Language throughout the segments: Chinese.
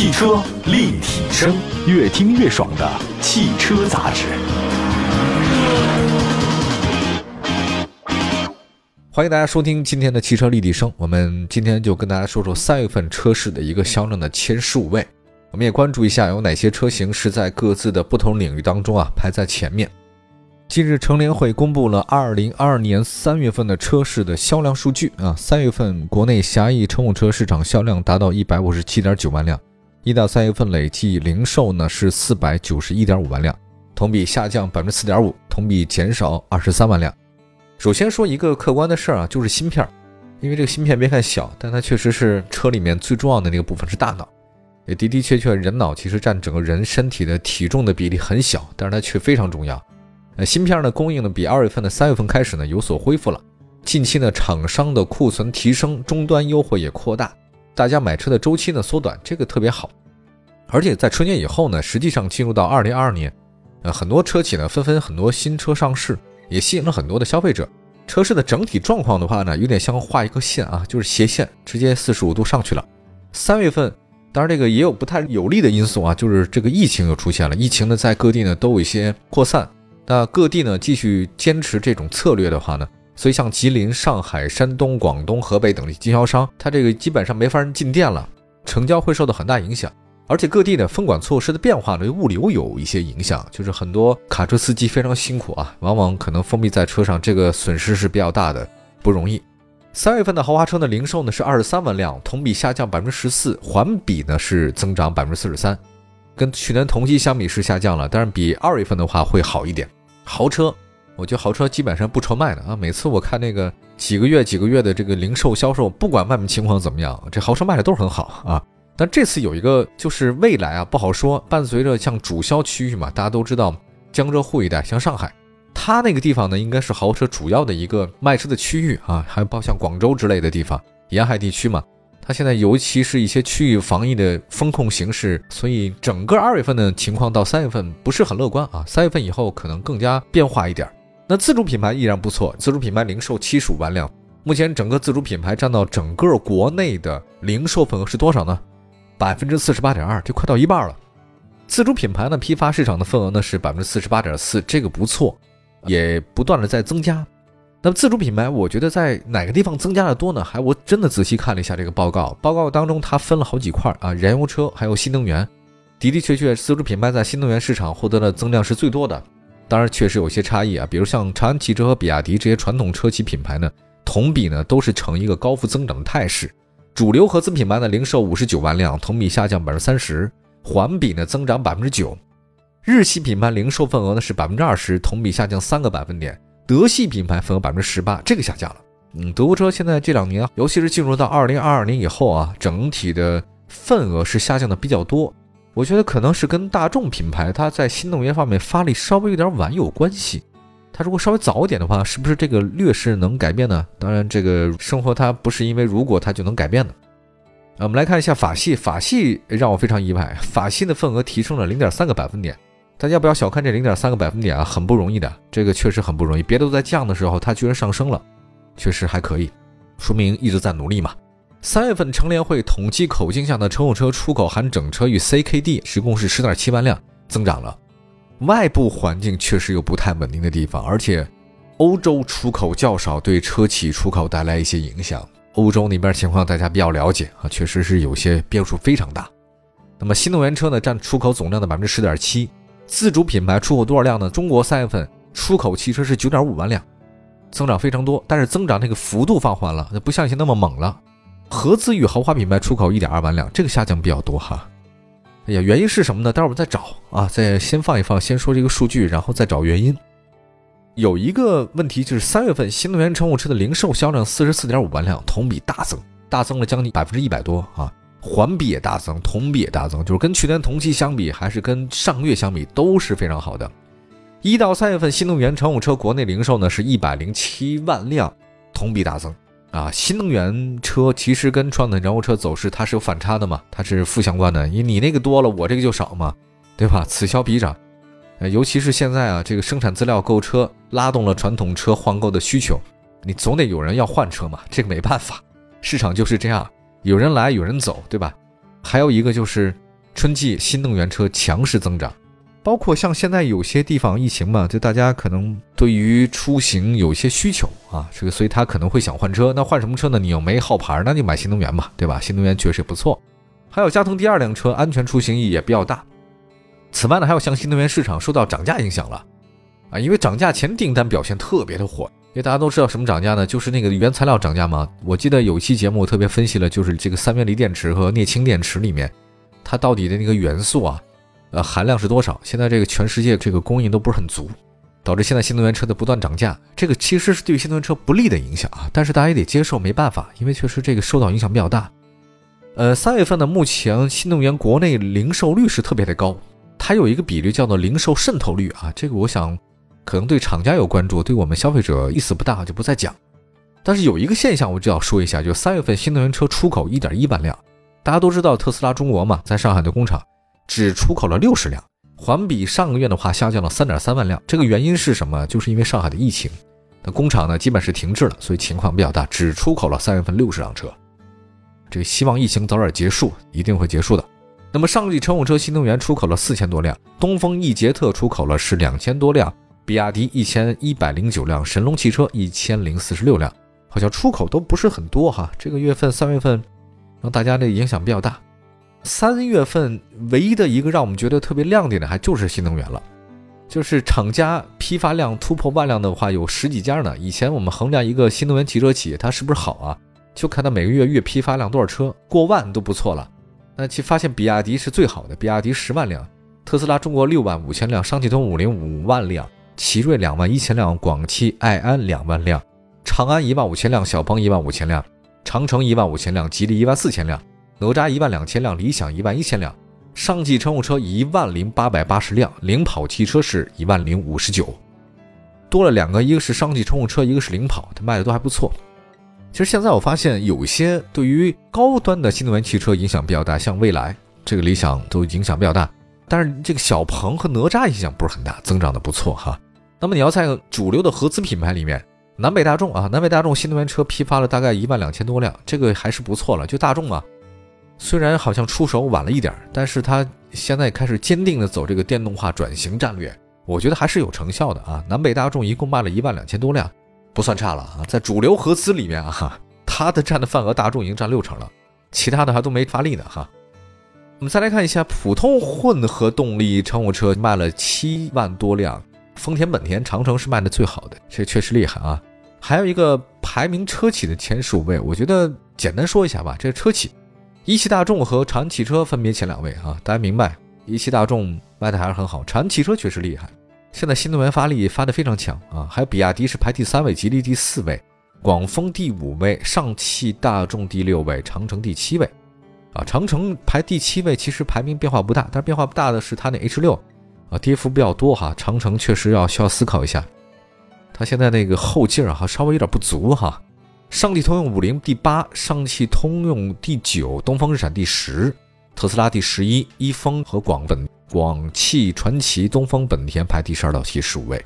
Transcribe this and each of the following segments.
汽车立体声，越听越爽的汽车杂志。欢迎大家收听今天的汽车立体声。我们今天就跟大家说说三月份车市的一个销量的前十五位。我们也关注一下有哪些车型是在各自的不同领域当中啊排在前面。近日，乘联会公布了二零二二年三月份的车市的销量数据啊。三月份国内狭义乘用车市场销量达到一百五十七点九万辆，一到三月份累计零售呢是四百九十一点五万辆，同比下降百分之四点五，同比减少二十三万辆。首先说一个客观的事儿啊，就是芯片，因为这个芯片别看小，但它确实是车里面最重要的那个部分是大脑。也的的确确，人脑其实占整个人身体的体重的比例很小，但是它却非常重要。呃，芯片的供应呢，比二月份的三月份开始呢有所恢复了。近期呢，厂商的库存提升，终端优惠也扩大，大家买车的周期呢缩短，这个特别好。而且在春节以后呢，实际上进入到二零二二年，呃，很多车企呢纷纷很多新车上市，也吸引了很多的消费者。车市的整体状况的话呢，有点像画一个线啊，就是斜线，直接四十五度上去了。三月份，当然这个也有不太有利的因素啊，就是这个疫情又出现了，疫情呢在各地呢都有一些扩散。那各地呢继续坚持这种策略的话呢，所以像吉林、上海、山东、广东、河北等地经销商，他这个基本上没法进店了，成交会受到很大影响。而且各地的封管措施的变化呢，物流有一些影响，就是很多卡车司机非常辛苦啊，往往可能封闭在车上，这个损失是比较大的，不容易。三月份的豪华车的零售呢是二十三万辆，同比下降百分之十四，环比呢是增长百分之四十三，跟去年同期相比是下降了，但是比二月份的话会好一点。豪车，我觉得豪车基本上不愁卖的啊。每次我看那个几个月几个月的这个零售销售，不管外面情况怎么样，这豪车卖的都是很好啊。但这次有一个就是未来啊不好说，伴随着像主销区域嘛，大家都知道江浙沪一带，像上海，它那个地方呢应该是豪车主要的一个卖车的区域啊，还包括像广州之类的地方，沿海地区嘛。它现在尤其是一些区域防疫的风控形势，所以整个二月份的情况到三月份不是很乐观啊。三月份以后可能更加变化一点。那自主品牌依然不错，自主品牌零售七十五万辆，目前整个自主品牌占到整个国内的零售份额是多少呢？百分之四十八点二，就快到一半了。自主品牌呢批发市场的份额呢是百分之四十八点四，这个不错，也不断的在增加。那么自主品牌，我觉得在哪个地方增加的多呢？还我真的仔细看了一下这个报告，报告当中它分了好几块啊，燃油车还有新能源，的的确确，自主品牌在新能源市场获得的增量是最多的。当然确实有些差异啊，比如像长安汽车和比亚迪这些传统车企品牌呢，同比呢都是呈一个高幅增长的态势。主流合资品牌呢零售五十九万辆，同比下降百分之三十，环比呢增长百分之九。日系品牌零售份额呢是百分之二十，同比下降三个百分点。德系品牌份额百分之十八，这个下降了。嗯，德国车现在这两年，尤其是进入到二零二二年以后啊，整体的份额是下降的比较多。我觉得可能是跟大众品牌它在新能源方面发力稍微有点晚有关系。它如果稍微早一点的话，是不是这个劣势能改变呢？当然，这个生活它不是因为如果它就能改变的。啊我们来看一下法系，法系让我非常意外，法系的份额提升了零点三个百分点。大家不要小看这零点三个百分点啊，很不容易的，这个确实很不容易。别的都在降的时候，它居然上升了，确实还可以，说明一直在努力嘛。三月份乘联会统计口径下的乘用车出口含整车与 CKD 一共是十点七万辆，增长了。外部环境确实有不太稳定的地方，而且欧洲出口较少，对车企出口带来一些影响。欧洲那边情况大家比较了解啊，确实是有些变数非常大。那么新能源车呢，占出口总量的百分之十点七。自主品牌出口多少辆呢？中国三月份出口汽车是九点五万辆，增长非常多，但是增长那个幅度放缓了，那不像以前那么猛了。合资与豪华品牌出口一点二万辆，这个下降比较多哈。哎呀，原因是什么呢？待会儿我们再找啊，再先放一放，先说这个数据，然后再找原因。有一个问题就是三月份新能源乘用车的零售销量四十四点五万辆，同比大增，大增了将近百分之一百多啊。环比也大增，同比也大增，就是跟去年同期相比，还是跟上个月相比，都是非常好的。一到三月份，新能源乘用车国内零售呢是一百零七万辆，同比大增。啊，新能源车其实跟传统燃油车走势它是有反差的嘛，它是负相关的，因为你那个多了，我这个就少嘛，对吧？此消彼长。呃，尤其是现在啊，这个生产资料购车拉动了传统车换购的需求，你总得有人要换车嘛，这个没办法，市场就是这样。有人来有人走，对吧？还有一个就是春季新能源车强势增长。包括像现在有些地方疫情嘛，就大家可能对于出行有一些需求啊，这个所以他可能会想换车。那换什么车呢？你又没号牌，那就买新能源吧，对吧？新能源确实也不错。还有加藤第二辆车，安全出行意义也比较大。此外呢，还有像新能源市场受到涨价影响了啊，因为涨价前订单表现特别的火。因为大家都知道什么涨价呢？就是那个原材料涨价嘛。我记得有一期节目我特别分析了，就是这个三元锂电池和镍氢电池里面，它到底的那个元素啊。呃，含量是多少？现在这个全世界这个供应都不是很足，导致现在新能源车的不断涨价，这个其实是对于新能源车不利的影响啊。但是大家也得接受，没办法，因为确实这个受到影响比较大。呃，三月份呢，目前新能源国内零售率是特别的高，它有一个比率叫做零售渗透率啊。这个我想可能对厂家有关注，对我们消费者意思不大，就不再讲。但是有一个现象我就要说一下，就三月份新能源车出口一点一万辆，大家都知道特斯拉中国嘛，在上海的工厂。只出口了六十辆，环比上个月的话下降了三点三万辆。这个原因是什么？就是因为上海的疫情，那工厂呢基本是停滞了，所以情况比较大，只出口了三月份六十辆车。这个希望疫情早点结束，一定会结束的。那么上季乘用车新能源出口了四千多辆，东风奕捷特出口了是两千多辆，比亚迪一千一百零九辆，神龙汽车一千零四十六辆，好像出口都不是很多哈。这个月份三月份让大家的影响比较大。三月份唯一的一个让我们觉得特别亮点的，还就是新能源了，就是厂家批发量突破万辆的话，有十几家呢。以前我们衡量一个新能源汽车企业它是不是好啊，就看它每个月月批发量多少车，过万都不错了。那其发现比亚迪是最好的，比亚迪十万辆，特斯拉中国六万五千辆，上汽通五菱五万辆，奇瑞两万一千辆，广汽埃安两万辆，长安一万五千辆，小鹏一万五千辆，长城一万五千辆，吉利一万四千辆。哪吒一万两千辆，理想一万一千辆，上汽乘用车一万零八百八十辆，领跑汽车是一万零五十九，多了两个，一个是上汽乘用车，一个是领跑，它卖的都还不错。其实现在我发现有些对于高端的新能源汽车影响比较大，像蔚来、这个理想都影响比较大，但是这个小鹏和哪吒影响不是很大，增长的不错哈。那么你要在主流的合资品牌里面，南北大众啊，南北大众新能源车批发了大概一万两千多辆，这个还是不错了，就大众啊。虽然好像出手晚了一点，但是它现在开始坚定的走这个电动化转型战略，我觉得还是有成效的啊。南北大众一共卖了一万两千多辆，不算差了啊。在主流合资里面啊，它的占的份额大众已经占六成了，其他的还都没发力呢哈。我们再来看一下普通混合动力乘用车卖了七万多辆，丰田、本田、长城是卖的最好的，这确实厉害啊。还有一个排名车企的前十五位，我觉得简单说一下吧，这个车企。一汽大众和长安汽车分别前两位啊，大家明白，一汽大众卖的还是很好，长安汽车确实厉害，现在新能源发力发的非常强啊，还有比亚迪是排第三位，吉利第四位，广丰第五位，上汽大众第六位，长城第七位，啊，长城排第七位，其实排名变化不大，但是变化不大的是它那 H 六啊，跌幅比较多哈，长城确实要需要思考一下，它现在那个后劲儿哈稍微有点不足哈。上汽通用五菱第八，上汽通用第九，东风日产第十，特斯拉第十一，一丰和广本、广汽传祺、东风本田排第十二到第十五位。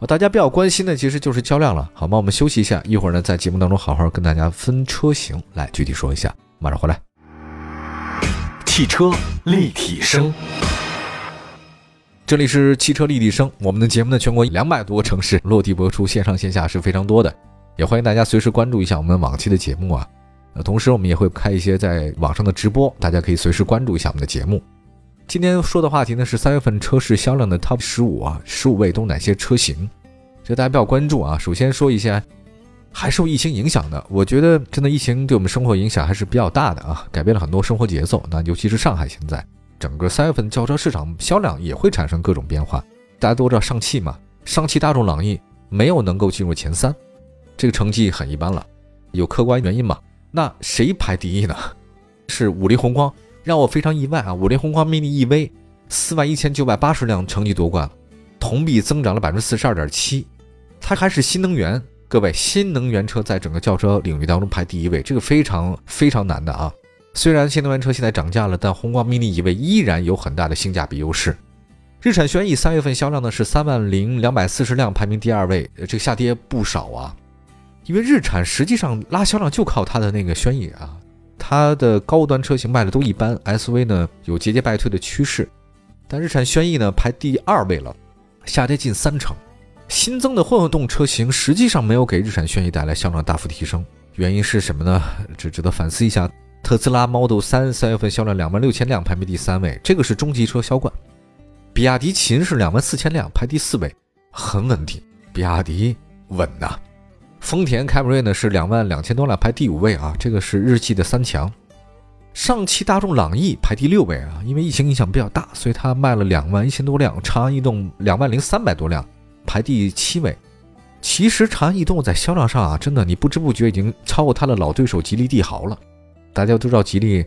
啊，大家比较关心的其实就是销量了，好吗？我们休息一下，一会儿呢在节目当中好好跟大家分车型来具体说一下，马上回来。汽车立体声，这里是汽车立体声，我们的节目呢全国两百多个城市落地播出，线上线下是非常多的。也欢迎大家随时关注一下我们往期的节目啊，呃，同时我们也会开一些在网上的直播，大家可以随时关注一下我们的节目。今天说的话题呢是三月份车市销量的 TOP 十五啊，十五位都哪些车型？这大家比较关注啊。首先说一下，还受疫情影响的，我觉得真的疫情对我们生活影响还是比较大的啊，改变了很多生活节奏。那尤其是上海现在整个三月份轿车市场销量也会产生各种变化。大家都知道上汽嘛，上汽大众朗逸没有能够进入前三。这个成绩很一般了，有客观原因嘛？那谁排第一呢？是五菱宏光，让我非常意外啊！五菱宏光 mini EV 四万一千九百八十辆成绩夺冠了，同比增长了百分之四十二点七。它还是新能源，各位，新能源车在整个轿车领域当中排第一位，这个非常非常难的啊！虽然新能源车现在涨价了，但宏光 mini EV 依然有很大的性价比优势。日产轩逸三月份销量呢是三万零两百四十辆，排名第二位，这个下跌不少啊。因为日产实际上拉销量就靠它的那个轩逸啊，它的高端车型卖的都一般，SUV 呢有节节败退的趋势。但日产轩逸呢排第二位了，下跌近三成。新增的混动车型实际上没有给日产轩逸带来销量大幅提升，原因是什么呢？这值得反思一下。特斯拉 Model 3三月份销量两万六千辆，排名第三位，这个是中级车销冠。比亚迪秦是两万四千辆，排第四位，很稳定。比亚迪稳呐。丰田凯美瑞呢是两万两千多辆，排第五位啊，这个是日系的三强。上汽大众朗逸排第六位啊，因为疫情影响比较大，所以它卖了两万一千多辆。长安逸动两万零三百多辆，排第七位。其实长安逸动在销量上啊，真的你不知不觉已经超过它的老对手吉利帝豪了。大家都知道吉利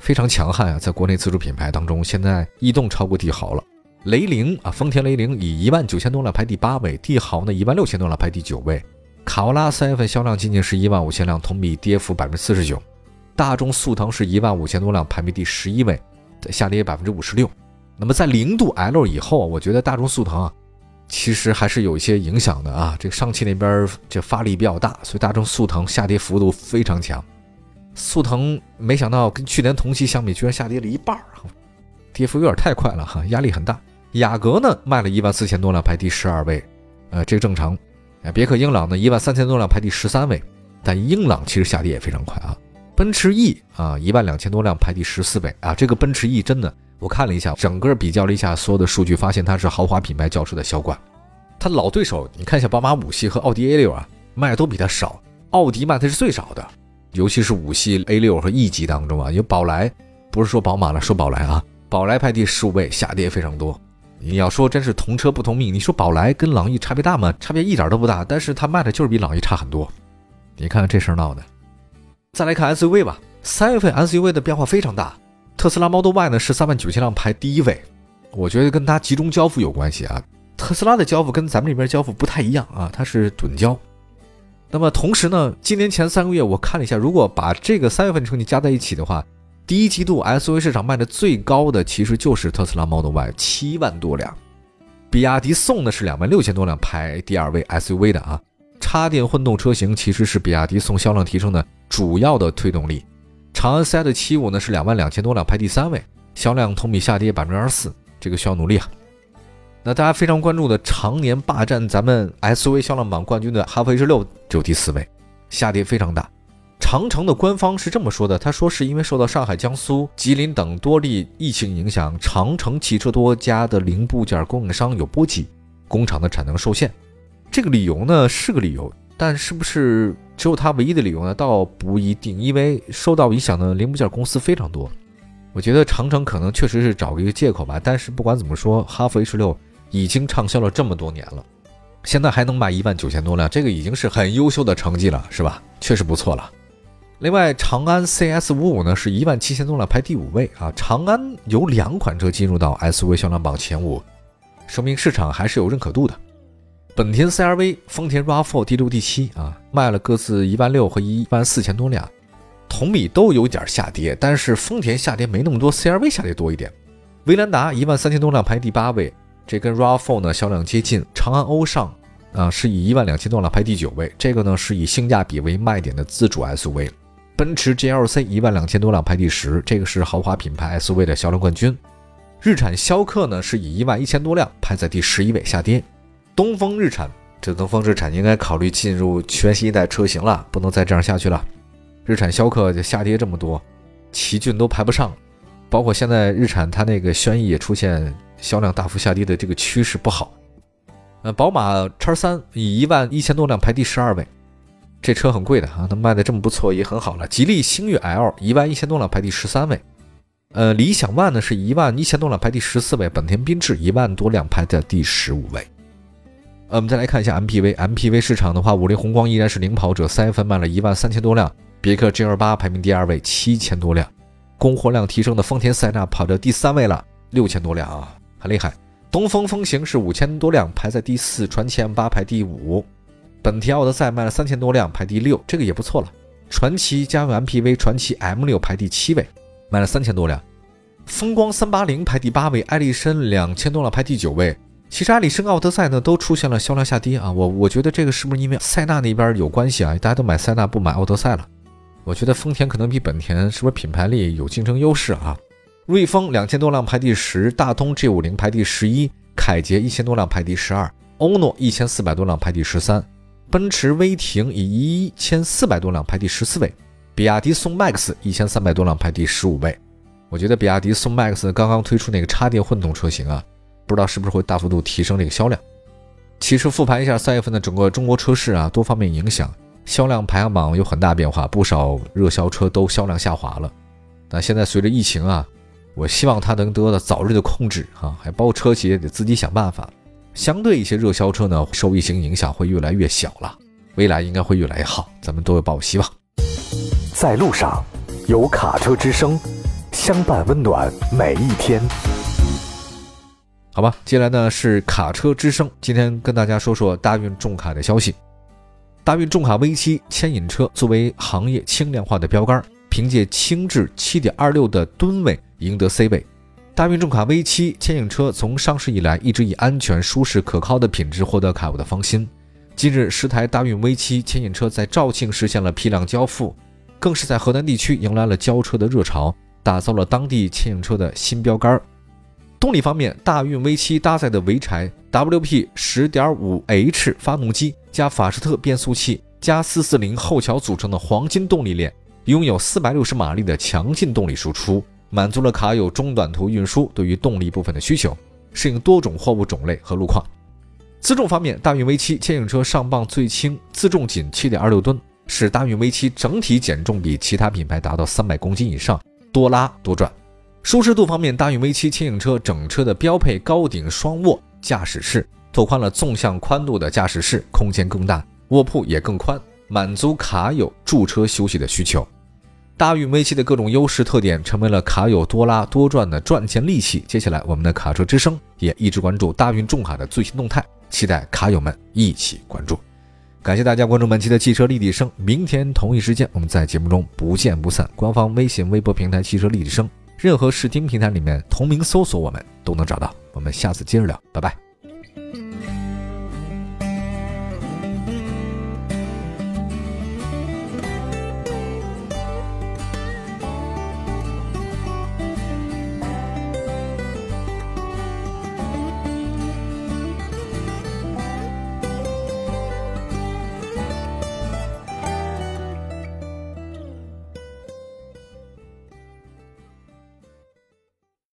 非常强悍啊，在国内自主品牌当中，现在逸动超过帝豪了。雷凌啊，丰田雷凌以一万九千多辆排第八位，帝豪呢一万六千多辆排第九位。卡罗拉三月份销量仅仅是一万五千辆，同比跌幅百分之四十九。大众速腾是一万五千多辆，排名第十一位，下跌百分之五十六。那么在零度 L 以后，我觉得大众速腾啊，其实还是有一些影响的啊。这个上汽那边这发力比较大，所以大众速腾下跌幅度非常强。速腾没想到跟去年同期相比，居然下跌了一半儿，跌幅有点太快了哈，压力很大。雅阁呢卖了一万四千多辆，排第十二位，呃，这个正常。啊别克英朗呢一万三千多辆，排第十三位，但英朗其实下跌也非常快啊。奔驰 E 啊，一万两千多辆，排第十四位啊。这个奔驰 E 真的，我看了一下，整个比较了一下所有的数据，发现它是豪华品牌轿车的销冠。它老对手，你看一下宝马五系和奥迪 A 六啊，卖的都比它少。奥迪卖的是最少的，尤其是五系 A 六和 E 级当中啊，有宝来，不是说宝马了，说宝来啊，宝来排第十五位，下跌非常多。你要说真是同车不同命，你说宝来跟朗逸差别大吗？差别一点都不大，但是它卖的就是比朗逸差很多。你看看这事儿闹的。再来看 SUV 吧，三月份 SUV 的变化非常大。特斯拉 Model Y 呢是三万九千辆排第一位，我觉得跟它集中交付有关系啊。特斯拉的交付跟咱们这边交付不太一样啊，它是趸交。那么同时呢，今年前三个月我看了一下，如果把这个三月份成绩加在一起的话，第一季度 SUV 市场卖的最高的其实就是特斯拉 Model Y，七万多辆。比亚迪宋呢是两万六千多辆排第二位 SUV 的啊。插电混动车型其实是比亚迪宋销量提升的主要的推动力。长安 CS75 呢是两万两千多辆排第三位，销量同比下跌百分之二十四，这个需要努力啊。那大家非常关注的常年霸占咱们 SUV 销量榜冠军的哈弗 H 六只有第四位，下跌非常大。长城的官方是这么说的，他说是因为受到上海、江苏、吉林等多例疫情影响，长城汽车多家的零部件供应商有波及，工厂的产能受限。这个理由呢是个理由，但是不是只有他唯一的理由呢？倒不一定，因为受到影响的零部件公司非常多。我觉得长城可能确实是找个一个借口吧。但是不管怎么说，哈弗 H 六已经畅销了这么多年了，现在还能卖一万九千多辆，这个已经是很优秀的成绩了，是吧？确实不错了。另外，长安 CS 五五呢是一万七千多辆，排第五位啊。长安有两款车进入到 SUV 销量榜前五，说明市场还是有认可度的。本田 CR-V、丰田 RAV4 第六、第七啊，卖了各自一万六和一万四千多辆，同比都有点下跌，但是丰田下跌没那么多，CR-V 下跌多一点。威兰达一万三千多辆排第八位，这跟 RAV4 呢销量接近。长安欧尚啊是以一万两千多辆排第九位，这个呢是以性价比为卖点的自主 SUV。奔驰 GLC 一万两千多辆排第十，这个是豪华品牌 SUV 的销量冠军。日产逍客呢是以一万一千多辆排在第十一位，下跌。东风日产，这东风日产应该考虑进入全新一代车型了，不能再这样下去了。日产逍客就下跌这么多，奇骏都排不上，包括现在日产它那个轩逸也出现销量大幅下跌的这个趋势不好。呃，宝马叉三以一万一千多辆排第十二位，这车很贵的啊，它卖的这么不错也很好了。吉利星越 L 一万一千多辆排第十三位，呃，理想 ONE 呢是一万一千多辆排第十四位，本田缤智一万多辆排在第十五位。呃，我们再来看一下 MPV，MPV 市场的话，五菱宏光依然是领跑者，三月份卖了一万三千多辆，别克 GL 八排名第二位，七千多辆，供货量提升的丰田塞纳跑到第三位了，六千多辆啊，很厉害。东风风行是五千多辆，排在第四，传祺 M 八排第五，本田奥德赛卖了三千多辆，排第六，这个也不错了。传祺家用 MPV 传祺 M 六排第七位，卖了三千多辆。风光三八零排第八位，艾力绅两千多辆排第九位。其实，艾力绅、奥德赛呢都出现了销量下跌啊。我我觉得这个是不是因为塞纳那边有关系啊？大家都买塞纳不买奥德赛了。我觉得丰田可能比本田是不是品牌力有竞争优势啊？瑞风两千多辆排第十，大通 G 五零排第十一，凯捷一千多辆排第十二，欧诺一千四百多辆排第十三，奔驰威霆以一千四百多辆排第十四位，比亚迪宋 MAX 一千三百多辆排第十五位。我觉得比亚迪宋 MAX 刚刚推出那个插电混动车型啊，不知道是不是会大幅度提升这个销量。其实复盘一下三月份的整个中国车市啊，多方面影响，销量排行榜有很大变化，不少热销车都销量下滑了。那现在随着疫情啊，我希望它能得到早日的控制啊，还包括车企也得自己想办法。相对一些热销车呢，受疫情影响会越来越小了，未来应该会越来越好，咱们都有抱有希望。在路上，有卡车之声。相伴温暖每一天，好吧。接下来呢是卡车之声，今天跟大家说说大运重卡的消息。大运重卡 V 七牵引车作为行业轻量化的标杆，凭借轻质7.26的吨位赢得 C 位。大运重卡 V7 牵引车从上市以来一直以安全、舒适、可靠的品质获得卡友的芳心。近日，十台大运 V7 牵引车在肇庆实现了批量交付，更是在河南地区迎来了交车的热潮。打造了当地牵引车的新标杆。动力方面，大运 V7 搭载的潍柴 WP 10.5H 发动机加法士特变速器加440后桥组成的黄金动力链，拥有460马力的强劲动力输出，满足了卡友中短途运输对于动力部分的需求，适应多种货物种类和路况。自重方面，大运 V7 牵引车上磅最轻，自重仅7.26吨，使大运 V7 整体减重比其他品牌达到300公斤以上。多拉多转，舒适度方面，大运 V7 牵引车整车的标配高顶双卧驾驶室，拓宽了纵向宽度的驾驶室空间更大，卧铺也更宽，满足卡友驻车休息的需求。大运 V7 的各种优势特点，成为了卡友多拉多赚的赚钱利器。接下来，我们的卡车之声也一直关注大运重卡的最新动态，期待卡友们一起关注。感谢大家关注本期的汽车立体声，明天同一时间我们在节目中不见不散。官方微信、微博平台“汽车立体声”，任何视听平台里面同名搜索我们都能找到。我们下次接着聊，拜拜。